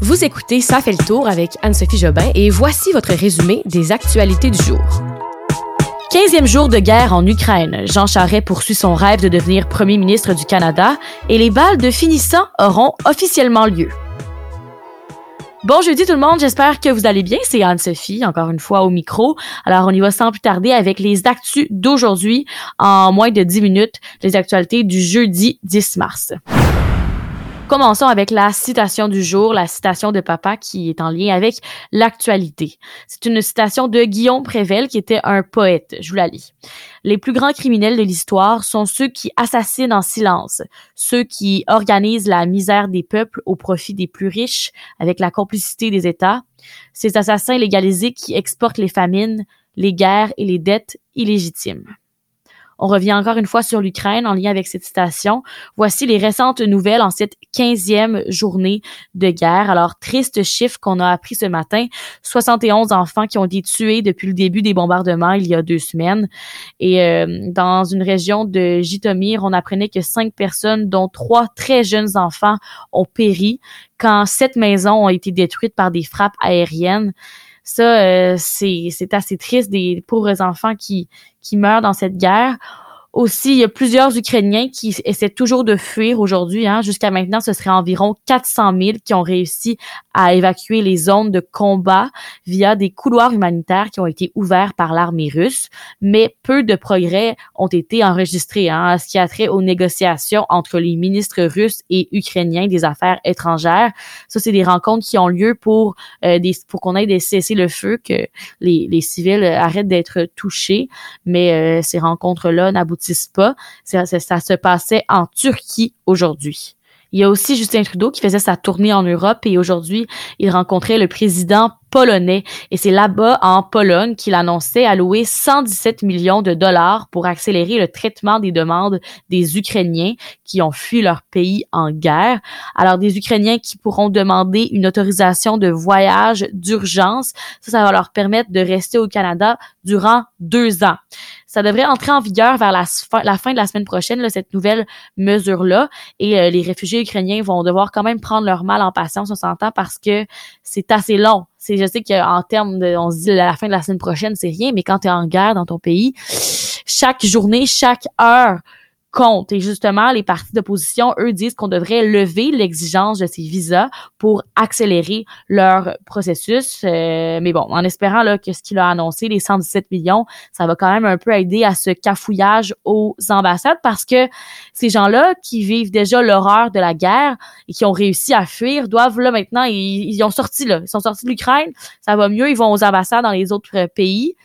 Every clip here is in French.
Vous écoutez Ça fait le tour avec Anne-Sophie Jobin et voici votre résumé des actualités du jour. 15e jour de guerre en Ukraine. Jean Charest poursuit son rêve de devenir premier ministre du Canada et les balles de finissant auront officiellement lieu. Bon jeudi tout le monde, j'espère que vous allez bien. C'est Anne-Sophie, encore une fois au micro. Alors on y va sans plus tarder avec les actus d'aujourd'hui en moins de 10 minutes, les actualités du jeudi 10 mars. Commençons avec la citation du jour, la citation de papa qui est en lien avec l'actualité. C'est une citation de Guillaume Prével qui était un poète. Je vous la lis. Les plus grands criminels de l'histoire sont ceux qui assassinent en silence, ceux qui organisent la misère des peuples au profit des plus riches avec la complicité des États, ces assassins légalisés qui exportent les famines, les guerres et les dettes illégitimes. On revient encore une fois sur l'Ukraine en lien avec cette citation. Voici les récentes nouvelles en cette quinzième journée de guerre. Alors, triste chiffre qu'on a appris ce matin. 71 enfants qui ont été tués depuis le début des bombardements il y a deux semaines. Et euh, dans une région de Jitomir, on apprenait que cinq personnes, dont trois très jeunes enfants, ont péri quand sept maisons ont été détruites par des frappes aériennes. Ça, euh, c'est assez triste des pauvres enfants qui, qui meurent dans cette guerre. Aussi, il y a plusieurs Ukrainiens qui essaient toujours de fuir aujourd'hui. Hein. Jusqu'à maintenant, ce serait environ 400 000 qui ont réussi à évacuer les zones de combat via des couloirs humanitaires qui ont été ouverts par l'armée russe. Mais peu de progrès ont été enregistrés hein, à ce qui a trait aux négociations entre les ministres russes et ukrainiens des Affaires étrangères. Ça, c'est des rencontres qui ont lieu pour euh, des, pour qu'on ait des cesser le feu, que les, les civils arrêtent d'être touchés. Mais euh, ces rencontres-là n'aboutissent pas. Ça, se passait en Turquie aujourd'hui. Il y a aussi Justin Trudeau qui faisait sa tournée en Europe et aujourd'hui, il rencontrait le président polonais. Et c'est là-bas, en Pologne, qu'il annonçait allouer 117 millions de dollars pour accélérer le traitement des demandes des Ukrainiens qui ont fui leur pays en guerre. Alors, des Ukrainiens qui pourront demander une autorisation de voyage d'urgence. Ça, ça va leur permettre de rester au Canada durant deux ans. Ça devrait entrer en vigueur vers la, fin de la semaine prochaine, là, cette nouvelle mesure-là. Et euh, les réfugiés ukrainiens vont devoir quand même prendre leur mal en patience, on s'entend, parce que c'est assez long c'est, je sais qu'en termes de, on se dit la fin de la semaine prochaine, c'est rien, mais quand tu es en guerre dans ton pays, chaque journée, chaque heure compte. Et justement, les partis d'opposition, eux, disent qu'on devrait lever l'exigence de ces visas pour accélérer leur processus. Euh, mais bon, en espérant là, que ce qu'il a annoncé, les 117 millions, ça va quand même un peu aider à ce cafouillage aux ambassades parce que ces gens-là qui vivent déjà l'horreur de la guerre et qui ont réussi à fuir doivent là maintenant, ils, ils ont sorti là, ils sont sortis de l'Ukraine, ça va mieux, ils vont aux ambassades dans les autres pays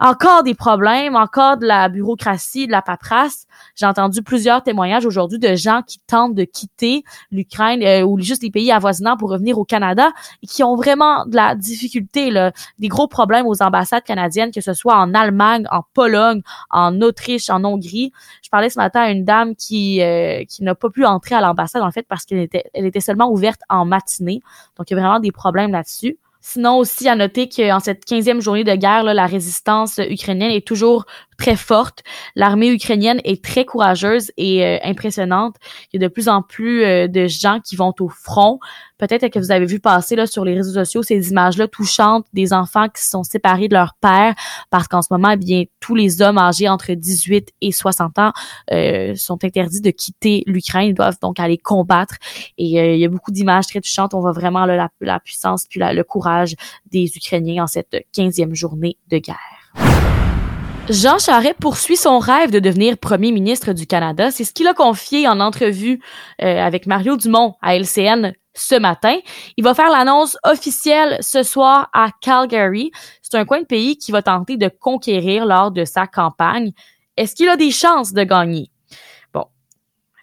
encore des problèmes, encore de la bureaucratie, de la paperasse. J'ai entendu plusieurs témoignages aujourd'hui de gens qui tentent de quitter l'Ukraine euh, ou juste les pays avoisinants pour revenir au Canada et qui ont vraiment de la difficulté, là, des gros problèmes aux ambassades canadiennes, que ce soit en Allemagne, en Pologne, en Autriche, en Hongrie. Je parlais ce matin à une dame qui euh, qui n'a pas pu entrer à l'ambassade en fait parce qu'elle était elle était seulement ouverte en matinée. Donc il y a vraiment des problèmes là-dessus. Sinon aussi à noter qu'en cette 15e journée de guerre, la résistance ukrainienne est toujours très forte. L'armée ukrainienne est très courageuse et euh, impressionnante. Il y a de plus en plus euh, de gens qui vont au front. Peut-être que vous avez vu passer là, sur les réseaux sociaux ces images-là touchantes des enfants qui sont séparés de leur père parce qu'en ce moment, eh bien, tous les hommes âgés entre 18 et 60 ans euh, sont interdits de quitter l'Ukraine. Ils doivent donc aller combattre. Et il y a beaucoup d'images très touchantes. On voit vraiment la, la, puissance puis le courage des Ukrainiens en cette 15e journée de guerre. Jean Charest poursuit son rêve de devenir premier ministre du Canada. C'est ce qu'il a confié en entrevue euh, avec Mario Dumont à LCN ce matin. Il va faire l'annonce officielle ce soir à Calgary. C'est un coin de pays qui va tenter de conquérir lors de sa campagne. Est-ce qu'il a des chances de gagner?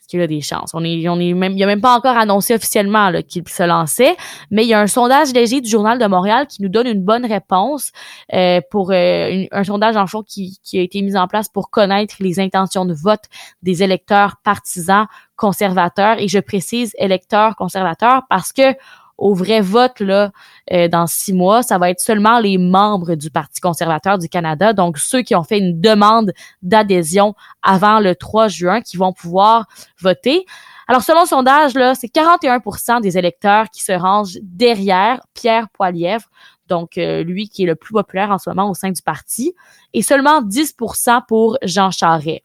Qu'il a des chances. On est, on est même, il a même pas encore annoncé officiellement qu'il se lançait, mais il y a un sondage léger du Journal de Montréal qui nous donne une bonne réponse euh, pour euh, un sondage en fond qui, qui a été mis en place pour connaître les intentions de vote des électeurs partisans conservateurs et je précise électeurs conservateurs parce que au vrai vote là euh, dans six mois, ça va être seulement les membres du Parti conservateur du Canada, donc ceux qui ont fait une demande d'adhésion avant le 3 juin, qui vont pouvoir voter. Alors, selon le sondage, là, c'est 41% des électeurs qui se rangent derrière Pierre Poilièvre, donc euh, lui qui est le plus populaire en ce moment au sein du parti, et seulement 10% pour Jean Charest.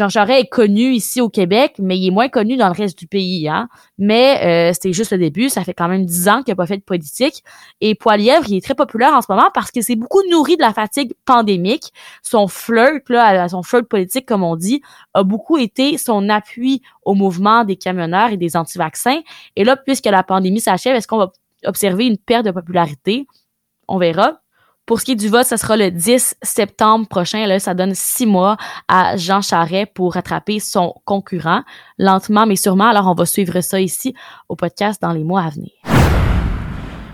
Jean Charest est connu ici au Québec, mais il est moins connu dans le reste du pays. Hein? Mais euh, c'était juste le début. Ça fait quand même dix ans qu'il n'a pas fait de politique. Et Poilièvre, il est très populaire en ce moment parce qu'il s'est beaucoup nourri de la fatigue pandémique. Son flirt, là, son flirt politique, comme on dit, a beaucoup été son appui au mouvement des camionneurs et des anti-vaccins. Et là, puisque la pandémie s'achève, est-ce qu'on va observer une perte de popularité? On verra. Pour ce qui est du vote, ce sera le 10 septembre prochain. Là, ça donne six mois à Jean Charest pour rattraper son concurrent, lentement mais sûrement. Alors, on va suivre ça ici au podcast dans les mois à venir.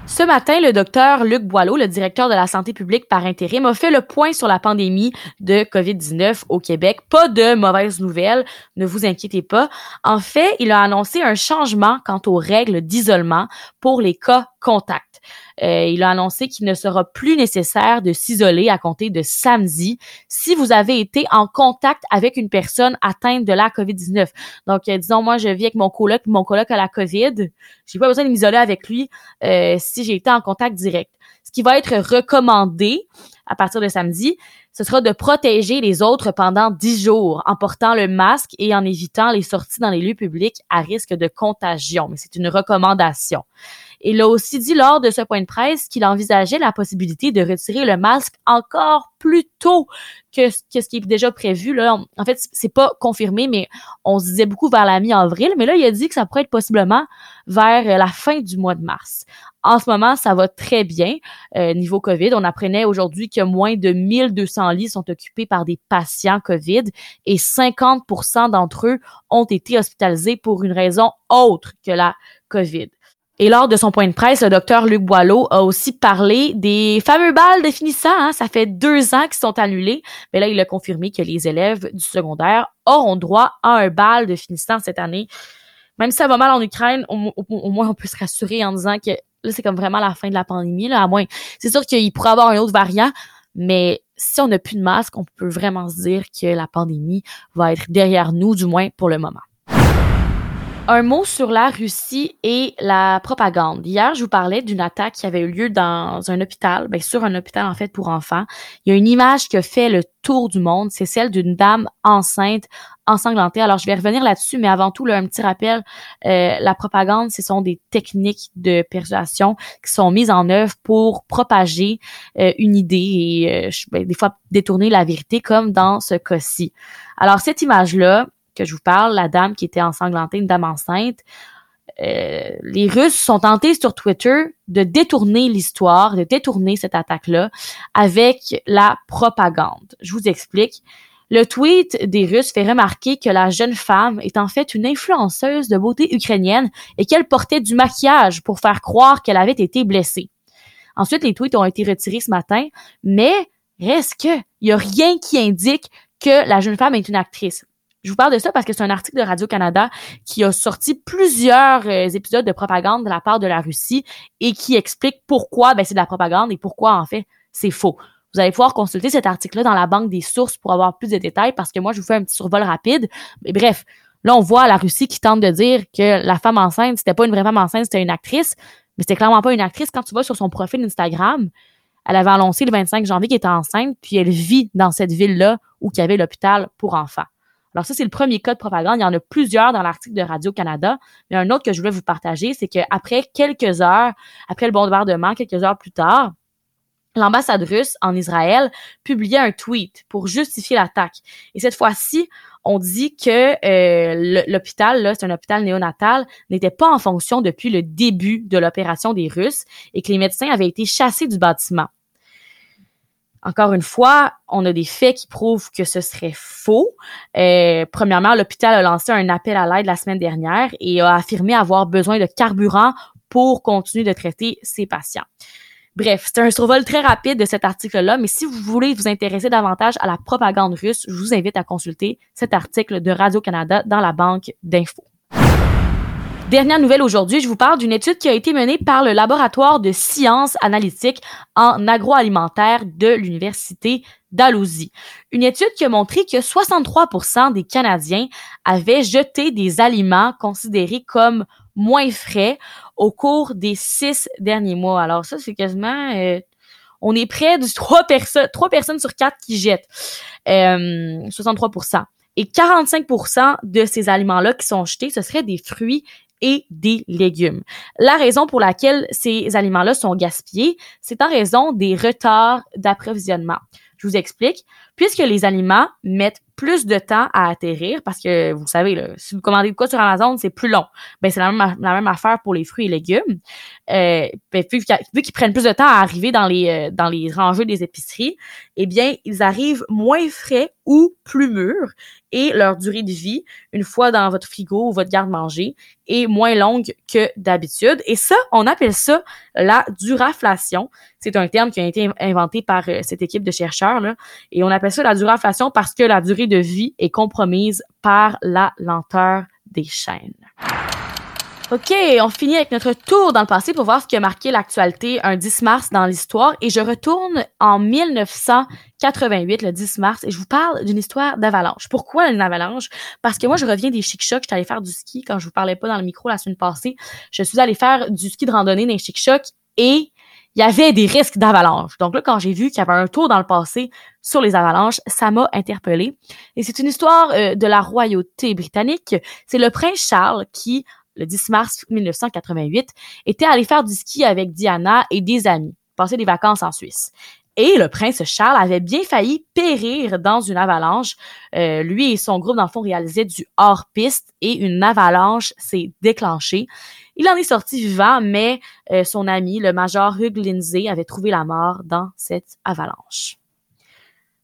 Ce matin, le docteur Luc Boileau, le directeur de la santé publique par intérim, a fait le point sur la pandémie de COVID-19 au Québec. Pas de mauvaises nouvelles, ne vous inquiétez pas. En fait, il a annoncé un changement quant aux règles d'isolement pour les cas contacts. Euh, il a annoncé qu'il ne sera plus nécessaire de s'isoler à compter de samedi si vous avez été en contact avec une personne atteinte de la COVID-19. Donc, euh, disons, moi, je vis avec mon coloc, mon coloc a la COVID. J'ai pas besoin de m'isoler avec lui euh, si j'ai été en contact direct. Ce qui va être recommandé à partir de samedi, ce sera de protéger les autres pendant 10 jours en portant le masque et en évitant les sorties dans les lieux publics à risque de contagion. Mais c'est une recommandation. Il a aussi dit lors de ce point de presse qu'il envisageait la possibilité de retirer le masque encore plus tôt que, ce qui est déjà prévu. Là. En fait, c'est pas confirmé, mais on se disait beaucoup vers la mi-avril. Mais là, il a dit que ça pourrait être possiblement vers euh, la fin du mois de mars. En ce moment, ça va très bien euh, niveau COVID. On apprenait aujourd'hui que moins de 1200 lits sont occupés par des patients COVID et 50% d'entre eux ont été hospitalisés pour une raison autre que la COVID. Et lors de son point de presse, le docteur Luc Boileau a aussi parlé des fameux balles de finissant. Hein. Ça fait deux ans qu'ils sont annulés. Mais là, il a confirmé que les élèves du secondaire auront droit à un bal de finissant cette année. Même si ça va mal en Ukraine, au, moins on peut se rassurer en disant que là, c'est comme vraiment la fin de la pandémie. Là, à moins, c'est sûr qu'il pourrait avoir un autre variant, mais si on n'a plus de masque, on peut vraiment se dire que la pandémie va être derrière nous, du moins pour le moment. Un mot sur la Russie et la propagande. Hier, je vous parlais d'une attaque qui avait eu lieu dans un hôpital, bien sur un hôpital en fait pour enfants. Il y a une image qui a fait le tour du monde, c'est celle d'une dame enceinte ensanglantée. Alors, je vais revenir là-dessus, mais avant tout, là, un petit rappel, euh, la propagande, ce sont des techniques de persuasion qui sont mises en œuvre pour propager euh, une idée et euh, ben, des fois détourner la vérité, comme dans ce cas-ci. Alors, cette image-là, que je vous parle, la dame qui était ensanglantée, une dame enceinte, euh, les Russes sont tentés sur Twitter de détourner l'histoire, de détourner cette attaque-là avec la propagande. Je vous explique. Le tweet des Russes fait remarquer que la jeune femme est en fait une influenceuse de beauté ukrainienne et qu'elle portait du maquillage pour faire croire qu'elle avait été blessée. Ensuite, les tweets ont été retirés ce matin, mais reste que il y a rien qui indique que la jeune femme est une actrice? Je vous parle de ça parce que c'est un article de Radio-Canada qui a sorti plusieurs euh, épisodes de propagande de la part de la Russie et qui explique pourquoi ben, c'est de la propagande et pourquoi, en fait, c'est faux. Vous allez pouvoir consulter cet article-là dans la banque des sources pour avoir plus de détails parce que moi, je vous fais un petit survol rapide. Mais bref, là, on voit la Russie qui tente de dire que la femme enceinte, c'était pas une vraie femme enceinte, c'était une actrice. Mais c'était clairement pas une actrice. Quand tu vas sur son profil Instagram, elle avait annoncé le 25 janvier qu'elle était enceinte, puis elle vit dans cette ville-là où il y avait l'hôpital pour enfants. Alors ça, c'est le premier cas de propagande. Il y en a plusieurs dans l'article de Radio-Canada. Mais un autre que je voulais vous partager, c'est qu'après quelques heures, après le bombardement, quelques heures plus tard, l'ambassade russe en Israël publiait un tweet pour justifier l'attaque. Et cette fois-ci, on dit que euh, l'hôpital, c'est un hôpital néonatal, n'était pas en fonction depuis le début de l'opération des Russes et que les médecins avaient été chassés du bâtiment. Encore une fois, on a des faits qui prouvent que ce serait faux. Euh, premièrement, l'hôpital a lancé un appel à l'aide la semaine dernière et a affirmé avoir besoin de carburant pour continuer de traiter ses patients. Bref, c'est un survol très rapide de cet article-là, mais si vous voulez vous intéresser davantage à la propagande russe, je vous invite à consulter cet article de Radio-Canada dans la banque d'infos. Dernière nouvelle aujourd'hui, je vous parle d'une étude qui a été menée par le laboratoire de sciences analytiques en agroalimentaire de l'Université Dalhousie. Une étude qui a montré que 63% des Canadiens avaient jeté des aliments considérés comme moins frais au cours des six derniers mois. Alors ça, c'est quasiment... Euh, on est près de trois personnes, trois personnes sur quatre qui jettent. Euh, 63% Et 45% de ces aliments-là qui sont jetés, ce seraient des fruits et des légumes. La raison pour laquelle ces aliments-là sont gaspillés, c'est en raison des retards d'approvisionnement. Je vous explique. Puisque les aliments mettent plus de temps à atterrir, parce que vous savez, là, si vous commandez de quoi sur Amazon, c'est plus long. Ben, c'est la même, la même affaire pour les fruits et légumes. Euh, ben, vu, qu'ils prennent plus de temps à arriver dans les, euh, dans les rangées des épiceries, eh bien, ils arrivent moins frais ou plus mûrs et leur durée de vie, une fois dans votre frigo ou votre garde-manger, est moins longue que d'habitude. Et ça, on appelle ça la duraflation. C'est un terme qui a été inventé par euh, cette équipe de chercheurs, là, et on appelle ça la duraflation parce que la durée de vie est compromise par la lenteur des chaînes. OK, on finit avec notre tour dans le passé pour voir ce qui a marqué l'actualité un 10 mars dans l'histoire et je retourne en 1988, le 10 mars, et je vous parle d'une histoire d'avalanche. Pourquoi une avalanche? Parce que moi, je reviens des chic-chocs, j'étais allée faire du ski quand je vous parlais pas dans le micro la semaine passée. Je suis allée faire du ski de randonnée dans les chic-chocs et il y avait des risques d'avalanche. Donc là, quand j'ai vu qu'il y avait un tour dans le passé sur les avalanches, ça m'a interpellée. Et c'est une histoire euh, de la royauté britannique. C'est le prince Charles qui, le 10 mars 1988, était allé faire du ski avec Diana et des amis, passer des vacances en Suisse. Et le prince Charles avait bien failli périr dans une avalanche. Euh, lui et son groupe, fond, réalisaient du hors-piste et une avalanche s'est déclenchée. Il en est sorti vivant, mais euh, son ami, le major Hugh Lindsay, avait trouvé la mort dans cette avalanche.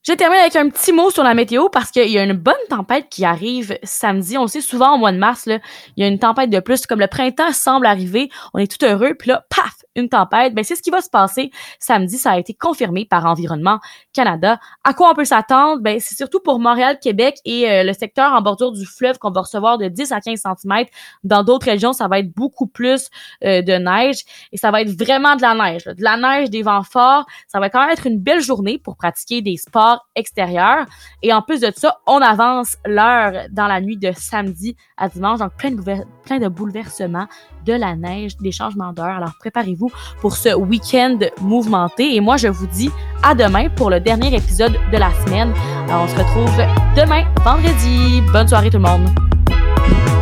Je termine avec un petit mot sur la météo parce qu'il y a une bonne tempête qui arrive samedi. On le sait souvent au mois de mars, là, il y a une tempête de plus. Comme le printemps semble arriver, on est tout heureux. Puis là, paf, une tempête. Ben, c'est ce qui va se passer samedi. Ça a été confirmé par Environnement Canada. À quoi on peut s'attendre? Ben, c'est surtout pour Montréal, Québec et euh, le secteur en bordure du fleuve qu'on va recevoir de 10 à 15 cm. Dans d'autres régions, ça va être beaucoup plus euh, de neige et ça va être vraiment de la neige. De la neige, des vents forts. Ça va quand même être une belle journée pour pratiquer des sports extérieur. Et en plus de ça, on avance l'heure dans la nuit de samedi à dimanche. Donc, plein de, plein de bouleversements, de la neige, des changements d'heure. Alors, préparez-vous pour ce week-end mouvementé. Et moi, je vous dis à demain pour le dernier épisode de la semaine. Alors, on se retrouve demain, vendredi. Bonne soirée tout le monde.